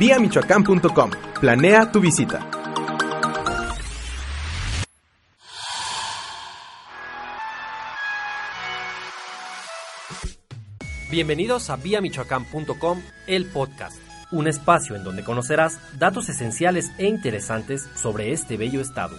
viamichoacán.com. Planea tu visita. Bienvenidos a viamichoacán.com, el podcast, un espacio en donde conocerás datos esenciales e interesantes sobre este bello estado.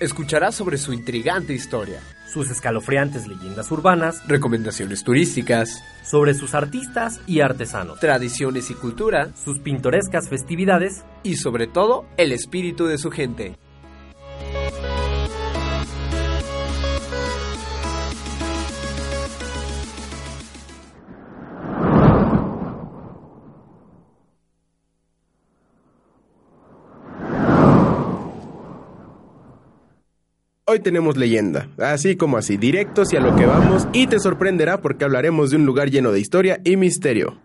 Escucharás sobre su intrigante historia, sus escalofriantes leyendas urbanas, recomendaciones turísticas, sobre sus artistas y artesanos, tradiciones y cultura, sus pintorescas festividades y sobre todo el espíritu de su gente. Hoy tenemos leyenda, así como así, directos y a lo que vamos, y te sorprenderá porque hablaremos de un lugar lleno de historia y misterio.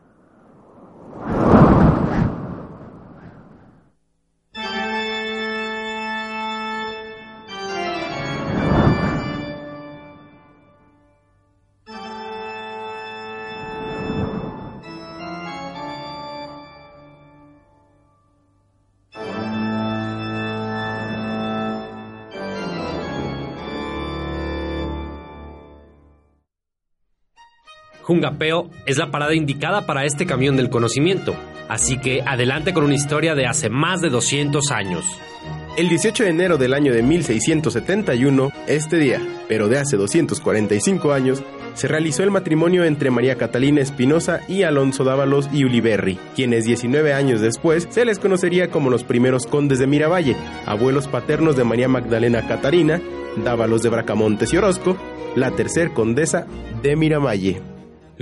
Jungapeo es la parada indicada para este camión del conocimiento, así que adelante con una historia de hace más de 200 años. El 18 de enero del año de 1671, este día, pero de hace 245 años, se realizó el matrimonio entre María Catalina Espinosa y Alonso Dávalos y Uliberri, quienes 19 años después se les conocería como los primeros condes de Miravalle, abuelos paternos de María Magdalena Catarina, Dávalos de Bracamontes y Orozco, la tercer condesa de Miravalle.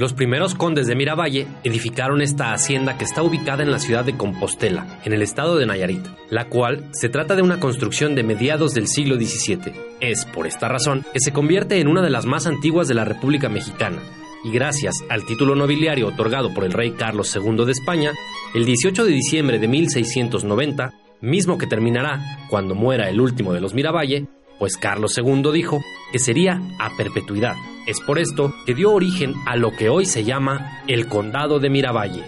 Los primeros condes de Miravalle edificaron esta hacienda que está ubicada en la ciudad de Compostela, en el estado de Nayarit, la cual se trata de una construcción de mediados del siglo XVII. Es, por esta razón, que se convierte en una de las más antiguas de la República Mexicana, y gracias al título nobiliario otorgado por el rey Carlos II de España, el 18 de diciembre de 1690, mismo que terminará cuando muera el último de los Miravalle, pues Carlos II dijo que sería a perpetuidad. Es por esto que dio origen a lo que hoy se llama el Condado de Miravalle.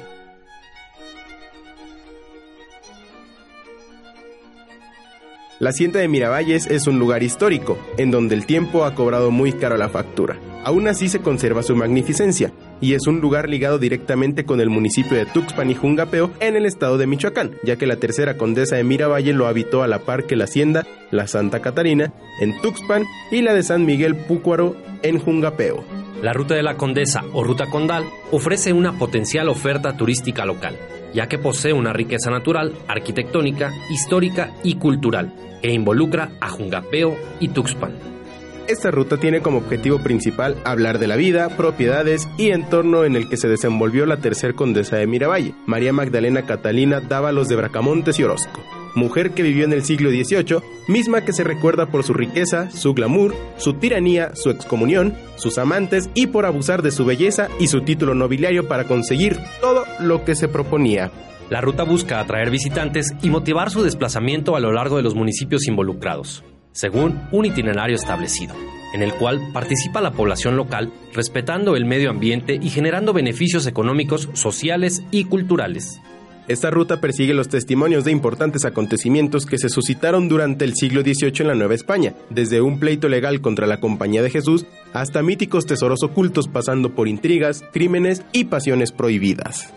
La hacienda de Miravalles es un lugar histórico, en donde el tiempo ha cobrado muy caro la factura. Aún así se conserva su magnificencia, y es un lugar ligado directamente con el municipio de Tuxpan y Jungapeo en el estado de Michoacán, ya que la tercera condesa de Miravalle lo habitó a la par que la hacienda La Santa Catarina en Tuxpan y la de San Miguel Púcuaro en Jungapeo. La ruta de la Condesa o Ruta Condal ofrece una potencial oferta turística local, ya que posee una riqueza natural, arquitectónica, histórica y cultural, que involucra a Jungapeo y Tuxpan. Esta ruta tiene como objetivo principal hablar de la vida, propiedades y entorno en el que se desenvolvió la tercer condesa de Miravalle, María Magdalena Catalina Dávalos de Bracamontes y Orozco, mujer que vivió en el siglo XVIII, misma que se recuerda por su riqueza, su glamour, su tiranía, su excomunión, sus amantes y por abusar de su belleza y su título nobiliario para conseguir todo lo que se proponía. La ruta busca atraer visitantes y motivar su desplazamiento a lo largo de los municipios involucrados según un itinerario establecido, en el cual participa la población local respetando el medio ambiente y generando beneficios económicos, sociales y culturales. Esta ruta persigue los testimonios de importantes acontecimientos que se suscitaron durante el siglo XVIII en la Nueva España, desde un pleito legal contra la Compañía de Jesús hasta míticos tesoros ocultos pasando por intrigas, crímenes y pasiones prohibidas.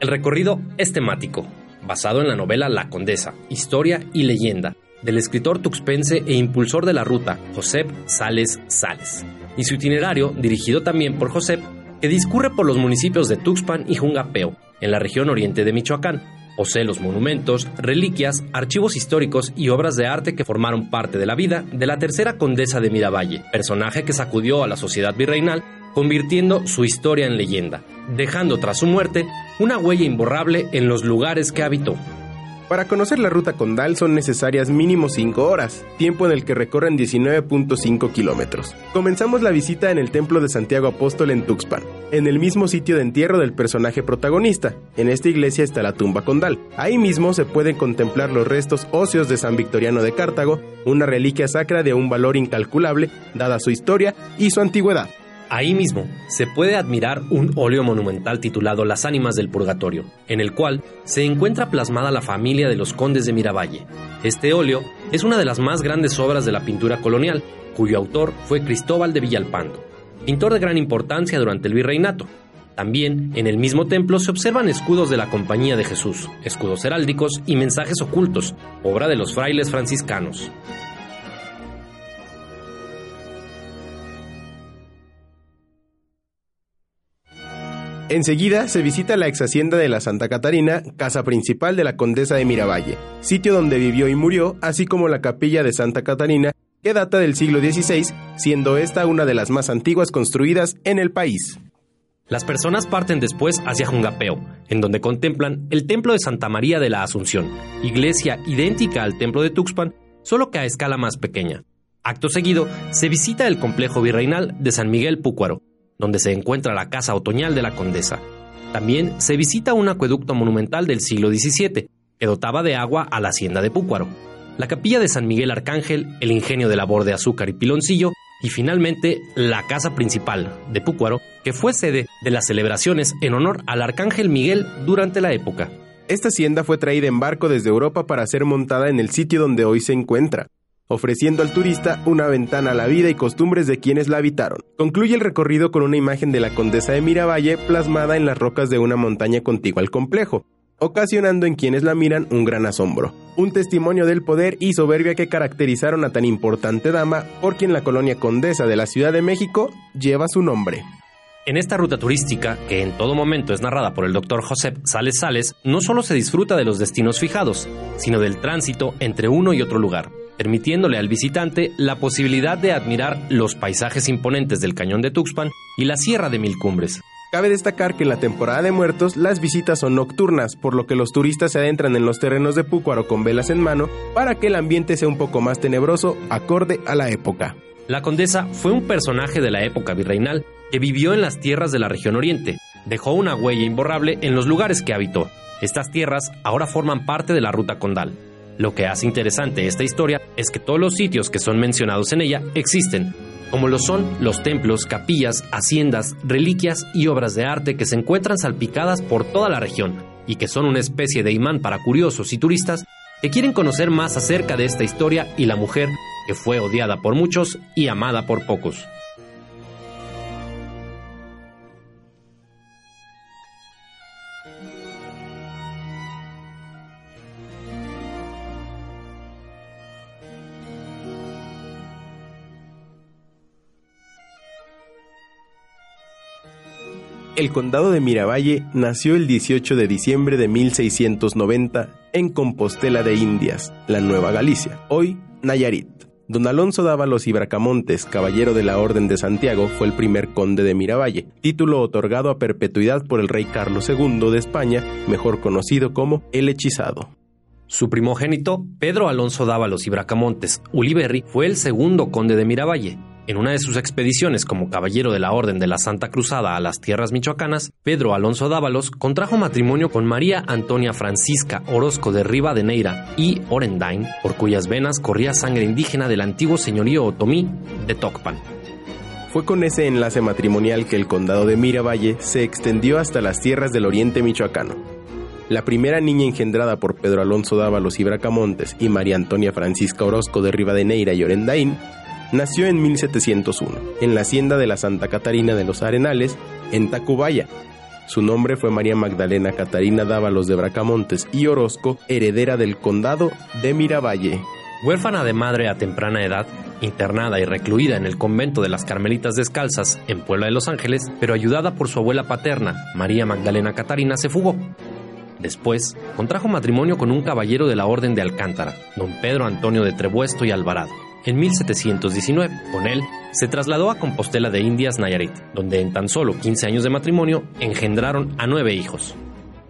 El recorrido es temático, basado en la novela La Condesa, Historia y Leyenda, del escritor tuxpense e impulsor de la ruta, Josep Sales Sales, y su itinerario, dirigido también por Josep, que discurre por los municipios de Tuxpan y Jungapeo, en la región oriente de Michoacán. Posee los monumentos, reliquias, archivos históricos y obras de arte que formaron parte de la vida de la tercera condesa de Miravalle, personaje que sacudió a la sociedad virreinal, convirtiendo su historia en leyenda, dejando tras su muerte una huella imborrable en los lugares que habitó. Para conocer la ruta condal son necesarias mínimo 5 horas, tiempo en el que recorren 19.5 kilómetros. Comenzamos la visita en el Templo de Santiago Apóstol en Tuxpan, en el mismo sitio de entierro del personaje protagonista. En esta iglesia está la tumba condal. Ahí mismo se pueden contemplar los restos óseos de San Victoriano de Cartago, una reliquia sacra de un valor incalculable, dada su historia y su antigüedad. Ahí mismo se puede admirar un óleo monumental titulado Las ánimas del purgatorio, en el cual se encuentra plasmada la familia de los condes de Miravalle. Este óleo es una de las más grandes obras de la pintura colonial, cuyo autor fue Cristóbal de Villalpando, pintor de gran importancia durante el virreinato. También en el mismo templo se observan escudos de la Compañía de Jesús, escudos heráldicos y mensajes ocultos, obra de los frailes franciscanos. Enseguida se visita la ex hacienda de la Santa Catarina, casa principal de la condesa de Miravalle, sitio donde vivió y murió, así como la capilla de Santa Catarina, que data del siglo XVI, siendo esta una de las más antiguas construidas en el país. Las personas parten después hacia Jungapeo, en donde contemplan el templo de Santa María de la Asunción, iglesia idéntica al templo de Tuxpan, solo que a escala más pequeña. Acto seguido, se visita el complejo virreinal de San Miguel Púcuaro, donde se encuentra la casa otoñal de la condesa. También se visita un acueducto monumental del siglo XVII, que dotaba de agua a la hacienda de Púcuaro, la capilla de San Miguel Arcángel, el ingenio de labor de azúcar y piloncillo, y finalmente la casa principal de Púcuaro, que fue sede de las celebraciones en honor al Arcángel Miguel durante la época. Esta hacienda fue traída en barco desde Europa para ser montada en el sitio donde hoy se encuentra ofreciendo al turista una ventana a la vida y costumbres de quienes la habitaron. Concluye el recorrido con una imagen de la condesa de Miravalle plasmada en las rocas de una montaña contigua al complejo, ocasionando en quienes la miran un gran asombro. Un testimonio del poder y soberbia que caracterizaron a tan importante dama por quien la colonia condesa de la Ciudad de México lleva su nombre. En esta ruta turística, que en todo momento es narrada por el doctor Josep Sales Sales, no solo se disfruta de los destinos fijados, sino del tránsito entre uno y otro lugar, permitiéndole al visitante la posibilidad de admirar los paisajes imponentes del cañón de Tuxpan y la Sierra de Mil Cumbres. Cabe destacar que en la temporada de muertos las visitas son nocturnas, por lo que los turistas se adentran en los terrenos de Púcuaro con velas en mano para que el ambiente sea un poco más tenebroso acorde a la época. La condesa fue un personaje de la época virreinal que vivió en las tierras de la región oriente. Dejó una huella imborrable en los lugares que habitó. Estas tierras ahora forman parte de la ruta condal. Lo que hace interesante esta historia es que todos los sitios que son mencionados en ella existen, como lo son los templos, capillas, haciendas, reliquias y obras de arte que se encuentran salpicadas por toda la región y que son una especie de imán para curiosos y turistas que quieren conocer más acerca de esta historia y la mujer que fue odiada por muchos y amada por pocos. El condado de Miravalle nació el 18 de diciembre de 1690 en Compostela de Indias, la Nueva Galicia, hoy Nayarit. Don Alonso Dávalos y Bracamontes, caballero de la Orden de Santiago, fue el primer conde de Miravalle, título otorgado a perpetuidad por el rey Carlos II de España, mejor conocido como el Hechizado. Su primogénito, Pedro Alonso Dávalos y Bracamontes Uliberri, fue el segundo conde de Miravalle, en una de sus expediciones como caballero de la Orden de la Santa Cruzada a las tierras michoacanas, Pedro Alonso Dávalos contrajo matrimonio con María Antonia Francisca Orozco de Rivadeneira y Orendain, por cuyas venas corría sangre indígena del antiguo señorío otomí de Tocpan. Fue con ese enlace matrimonial que el condado de Miravalle se extendió hasta las tierras del oriente michoacano. La primera niña engendrada por Pedro Alonso Dávalos y Bracamontes y María Antonia Francisca Orozco de Rivadeneira y Orendain nació en 1701, en la hacienda de la Santa Catarina de los Arenales, en Tacubaya. Su nombre fue María Magdalena Catarina Dávalos de Bracamontes y Orozco, heredera del condado de Miravalle. Huérfana de madre a temprana edad, internada y recluida en el convento de las Carmelitas Descalzas en Puebla de Los Ángeles, pero ayudada por su abuela paterna, María Magdalena Catarina, se fugó. Después, contrajo matrimonio con un caballero de la Orden de Alcántara, don Pedro Antonio de Trebuesto y Alvarado en 1719. Con él, se trasladó a Compostela de Indias, Nayarit, donde en tan solo 15 años de matrimonio engendraron a nueve hijos.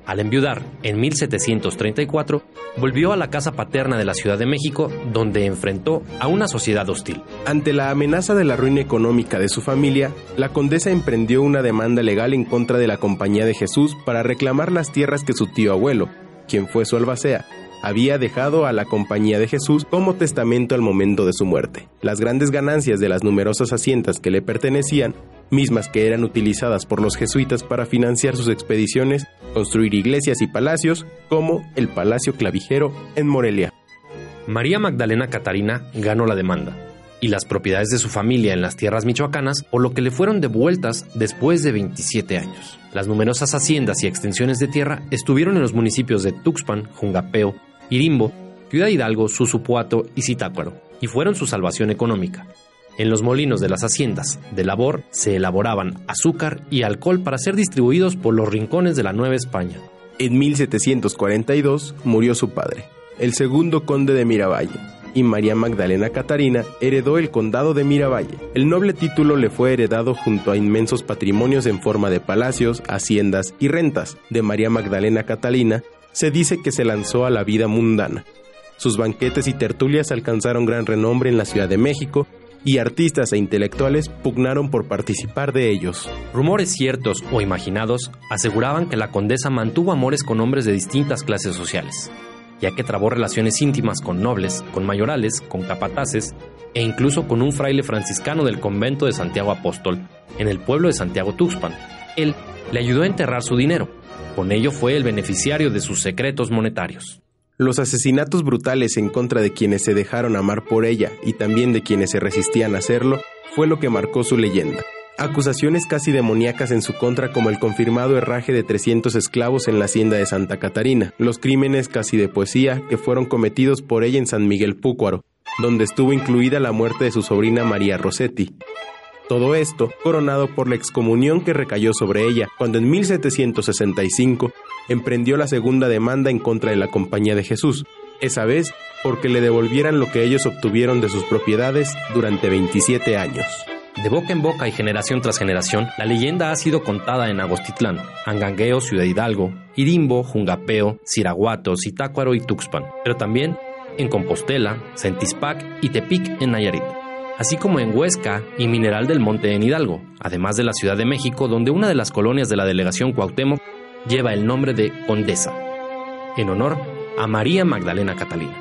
Al enviudar en 1734, volvió a la casa paterna de la Ciudad de México, donde enfrentó a una sociedad hostil. Ante la amenaza de la ruina económica de su familia, la condesa emprendió una demanda legal en contra de la Compañía de Jesús para reclamar las tierras que su tío abuelo, quien fue su albacea, había dejado a la Compañía de Jesús como testamento al momento de su muerte. Las grandes ganancias de las numerosas haciendas que le pertenecían, mismas que eran utilizadas por los jesuitas para financiar sus expediciones, construir iglesias y palacios, como el Palacio Clavijero en Morelia. María Magdalena Catarina ganó la demanda y las propiedades de su familia en las tierras michoacanas, por lo que le fueron devueltas después de 27 años. Las numerosas haciendas y extensiones de tierra estuvieron en los municipios de Tuxpan, Jungapeo, Irimbo, Ciudad Hidalgo, Susupuato y Zitácuaro, y fueron su salvación económica. En los molinos de las haciendas de labor se elaboraban azúcar y alcohol para ser distribuidos por los rincones de la Nueva España. En 1742 murió su padre, el segundo conde de Miravalle, y María Magdalena Catarina heredó el condado de Miravalle. El noble título le fue heredado junto a inmensos patrimonios en forma de palacios, haciendas y rentas. De María Magdalena Catalina se dice que se lanzó a la vida mundana. Sus banquetes y tertulias alcanzaron gran renombre en la Ciudad de México y artistas e intelectuales pugnaron por participar de ellos. Rumores ciertos o imaginados aseguraban que la condesa mantuvo amores con hombres de distintas clases sociales ya que trabó relaciones íntimas con nobles, con mayorales, con capataces e incluso con un fraile franciscano del convento de Santiago Apóstol, en el pueblo de Santiago Tuxpan. Él le ayudó a enterrar su dinero. Con ello fue el beneficiario de sus secretos monetarios. Los asesinatos brutales en contra de quienes se dejaron amar por ella y también de quienes se resistían a hacerlo fue lo que marcó su leyenda acusaciones casi demoníacas en su contra como el confirmado herraje de 300 esclavos en la hacienda de Santa Catarina, los crímenes casi de poesía que fueron cometidos por ella en San Miguel Púcuaro, donde estuvo incluida la muerte de su sobrina María Rossetti. Todo esto coronado por la excomunión que recayó sobre ella cuando en 1765 emprendió la segunda demanda en contra de la Compañía de Jesús, esa vez porque le devolvieran lo que ellos obtuvieron de sus propiedades durante 27 años. De boca en boca y generación tras generación, la leyenda ha sido contada en Agostitlán, Angangueo, Ciudad Hidalgo, Irimbo, Jungapeo, Siraguato, Zitácuaro y Tuxpan, pero también en Compostela, Centispac y Tepic en Nayarit, así como en Huesca y Mineral del Monte en Hidalgo, además de la Ciudad de México, donde una de las colonias de la delegación Cuauhtémoc lleva el nombre de Condesa, en honor a María Magdalena Catalina.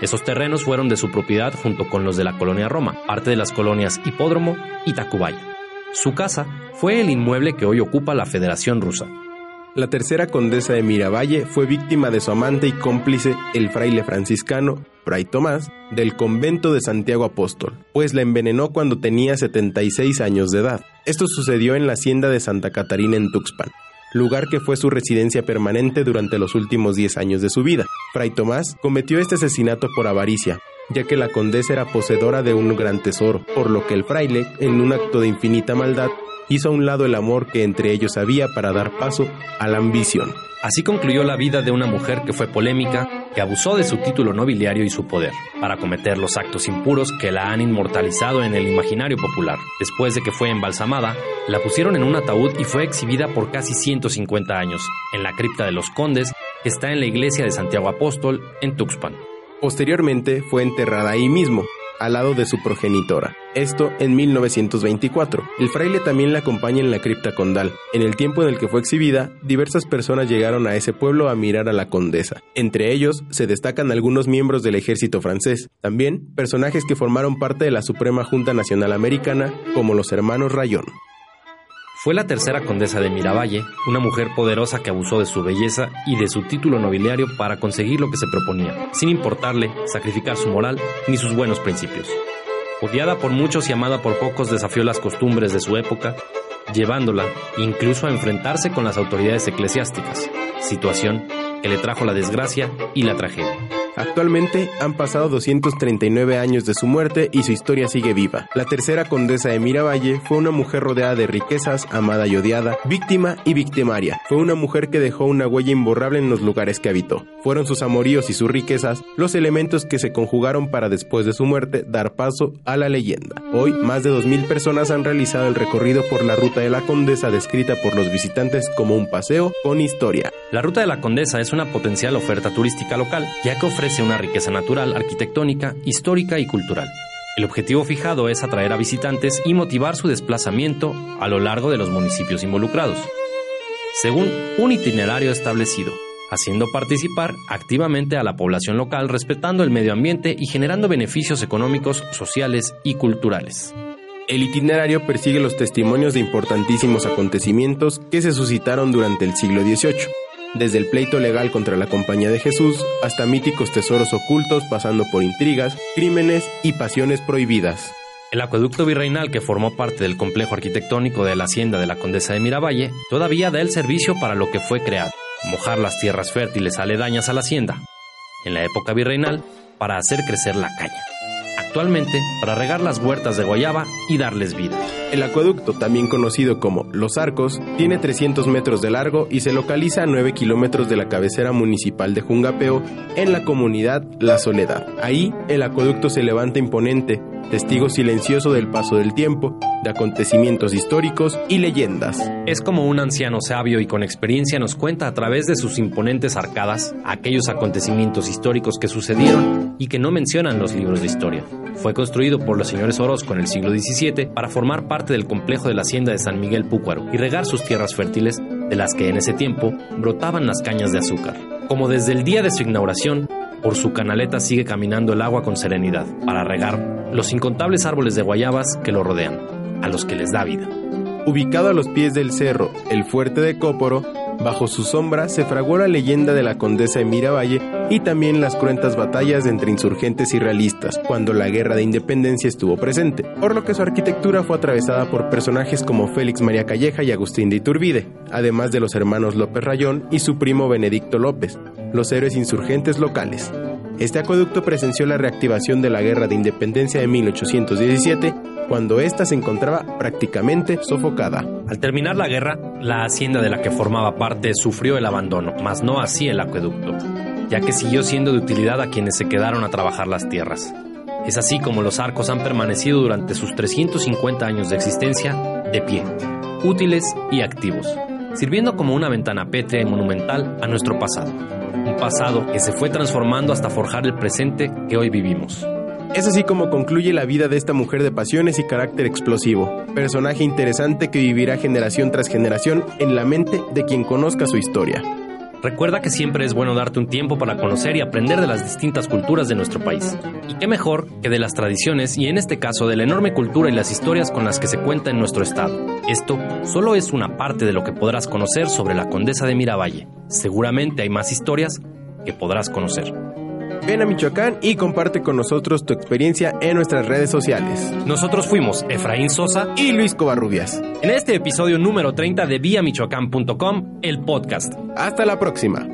Esos terrenos fueron de su propiedad junto con los de la colonia Roma, parte de las colonias Hipódromo y Tacubaya. Su casa fue el inmueble que hoy ocupa la Federación Rusa. La tercera condesa de Miravalle fue víctima de su amante y cómplice, el fraile franciscano, Fray Tomás, del convento de Santiago Apóstol, pues la envenenó cuando tenía 76 años de edad. Esto sucedió en la hacienda de Santa Catarina en Tuxpan lugar que fue su residencia permanente durante los últimos 10 años de su vida. Fray Tomás cometió este asesinato por avaricia, ya que la condesa era poseedora de un gran tesoro, por lo que el fraile, en un acto de infinita maldad, hizo a un lado el amor que entre ellos había para dar paso a la ambición. Así concluyó la vida de una mujer que fue polémica, que abusó de su título nobiliario y su poder, para cometer los actos impuros que la han inmortalizado en el imaginario popular. Después de que fue embalsamada, la pusieron en un ataúd y fue exhibida por casi 150 años, en la cripta de los condes, que está en la iglesia de Santiago Apóstol, en Tuxpan. Posteriormente fue enterrada ahí mismo, al lado de su progenitora. Esto en 1924. El fraile también la acompaña en la cripta condal. En el tiempo en el que fue exhibida, diversas personas llegaron a ese pueblo a mirar a la condesa. Entre ellos se destacan algunos miembros del ejército francés, también personajes que formaron parte de la Suprema Junta Nacional Americana, como los hermanos Rayón. Fue la tercera condesa de Miravalle, una mujer poderosa que abusó de su belleza y de su título nobiliario para conseguir lo que se proponía, sin importarle sacrificar su moral ni sus buenos principios. Odiada por muchos y amada por pocos, desafió las costumbres de su época, llevándola incluso a enfrentarse con las autoridades eclesiásticas, situación que le trajo la desgracia y la tragedia. Actualmente han pasado 239 años de su muerte y su historia sigue viva. La tercera condesa de Miravalle fue una mujer rodeada de riquezas, amada y odiada, víctima y victimaria. Fue una mujer que dejó una huella imborrable en los lugares que habitó. Fueron sus amoríos y sus riquezas los elementos que se conjugaron para después de su muerte dar paso a la leyenda. Hoy, más de 2.000 personas han realizado el recorrido por la ruta de la condesa descrita por los visitantes como un paseo con historia. La ruta de la condesa es una potencial oferta turística local, ya que ofrece ofrece una riqueza natural, arquitectónica, histórica y cultural. El objetivo fijado es atraer a visitantes y motivar su desplazamiento a lo largo de los municipios involucrados. Según un itinerario establecido, haciendo participar activamente a la población local respetando el medio ambiente y generando beneficios económicos, sociales y culturales. El itinerario persigue los testimonios de importantísimos acontecimientos que se suscitaron durante el siglo XVIII, desde el pleito legal contra la Compañía de Jesús hasta míticos tesoros ocultos pasando por intrigas, crímenes y pasiones prohibidas. El acueducto virreinal que formó parte del complejo arquitectónico de la hacienda de la Condesa de Miravalle todavía da el servicio para lo que fue creado, mojar las tierras fértiles aledañas a la hacienda, en la época virreinal, para hacer crecer la caña actualmente para regar las huertas de guayaba y darles vida. El acueducto, también conocido como Los Arcos, tiene 300 metros de largo y se localiza a 9 kilómetros de la cabecera municipal de Jungapeo, en la comunidad La Soledad. Ahí, el acueducto se levanta imponente, testigo silencioso del paso del tiempo, de acontecimientos históricos y leyendas. Es como un anciano sabio y con experiencia nos cuenta a través de sus imponentes arcadas aquellos acontecimientos históricos que sucedieron y que no mencionan los libros de historia. Fue construido por los señores Orozco en el siglo XVII para formar parte del complejo de la hacienda de San Miguel Púcuaro y regar sus tierras fértiles, de las que en ese tiempo brotaban las cañas de azúcar. Como desde el día de su inauguración, por su canaleta sigue caminando el agua con serenidad, para regar los incontables árboles de guayabas que lo rodean, a los que les da vida. Ubicado a los pies del cerro, el fuerte de Cóporo, bajo su sombra se fraguó la leyenda de la condesa de Miravalle y también las cruentas batallas entre insurgentes y realistas cuando la guerra de independencia estuvo presente, por lo que su arquitectura fue atravesada por personajes como Félix María Calleja y Agustín de Iturbide, además de los hermanos López Rayón y su primo Benedicto López, los héroes insurgentes locales. Este acueducto presenció la reactivación de la Guerra de Independencia de 1817, cuando ésta se encontraba prácticamente sofocada. Al terminar la guerra, la hacienda de la que formaba parte sufrió el abandono, mas no así el acueducto, ya que siguió siendo de utilidad a quienes se quedaron a trabajar las tierras. Es así como los arcos han permanecido durante sus 350 años de existencia de pie, útiles y activos, sirviendo como una ventana pétrea y monumental a nuestro pasado un pasado que se fue transformando hasta forjar el presente que hoy vivimos. Es así como concluye la vida de esta mujer de pasiones y carácter explosivo, personaje interesante que vivirá generación tras generación en la mente de quien conozca su historia. Recuerda que siempre es bueno darte un tiempo para conocer y aprender de las distintas culturas de nuestro país. Y qué mejor que de las tradiciones y en este caso de la enorme cultura y las historias con las que se cuenta en nuestro estado. Esto solo es una parte de lo que podrás conocer sobre la condesa de Miravalle. Seguramente hay más historias que podrás conocer. Ven a Michoacán y comparte con nosotros tu experiencia en nuestras redes sociales. Nosotros fuimos Efraín Sosa y Luis Covarrubias. En este episodio número 30 de viamichoacán.com, el podcast. Hasta la próxima.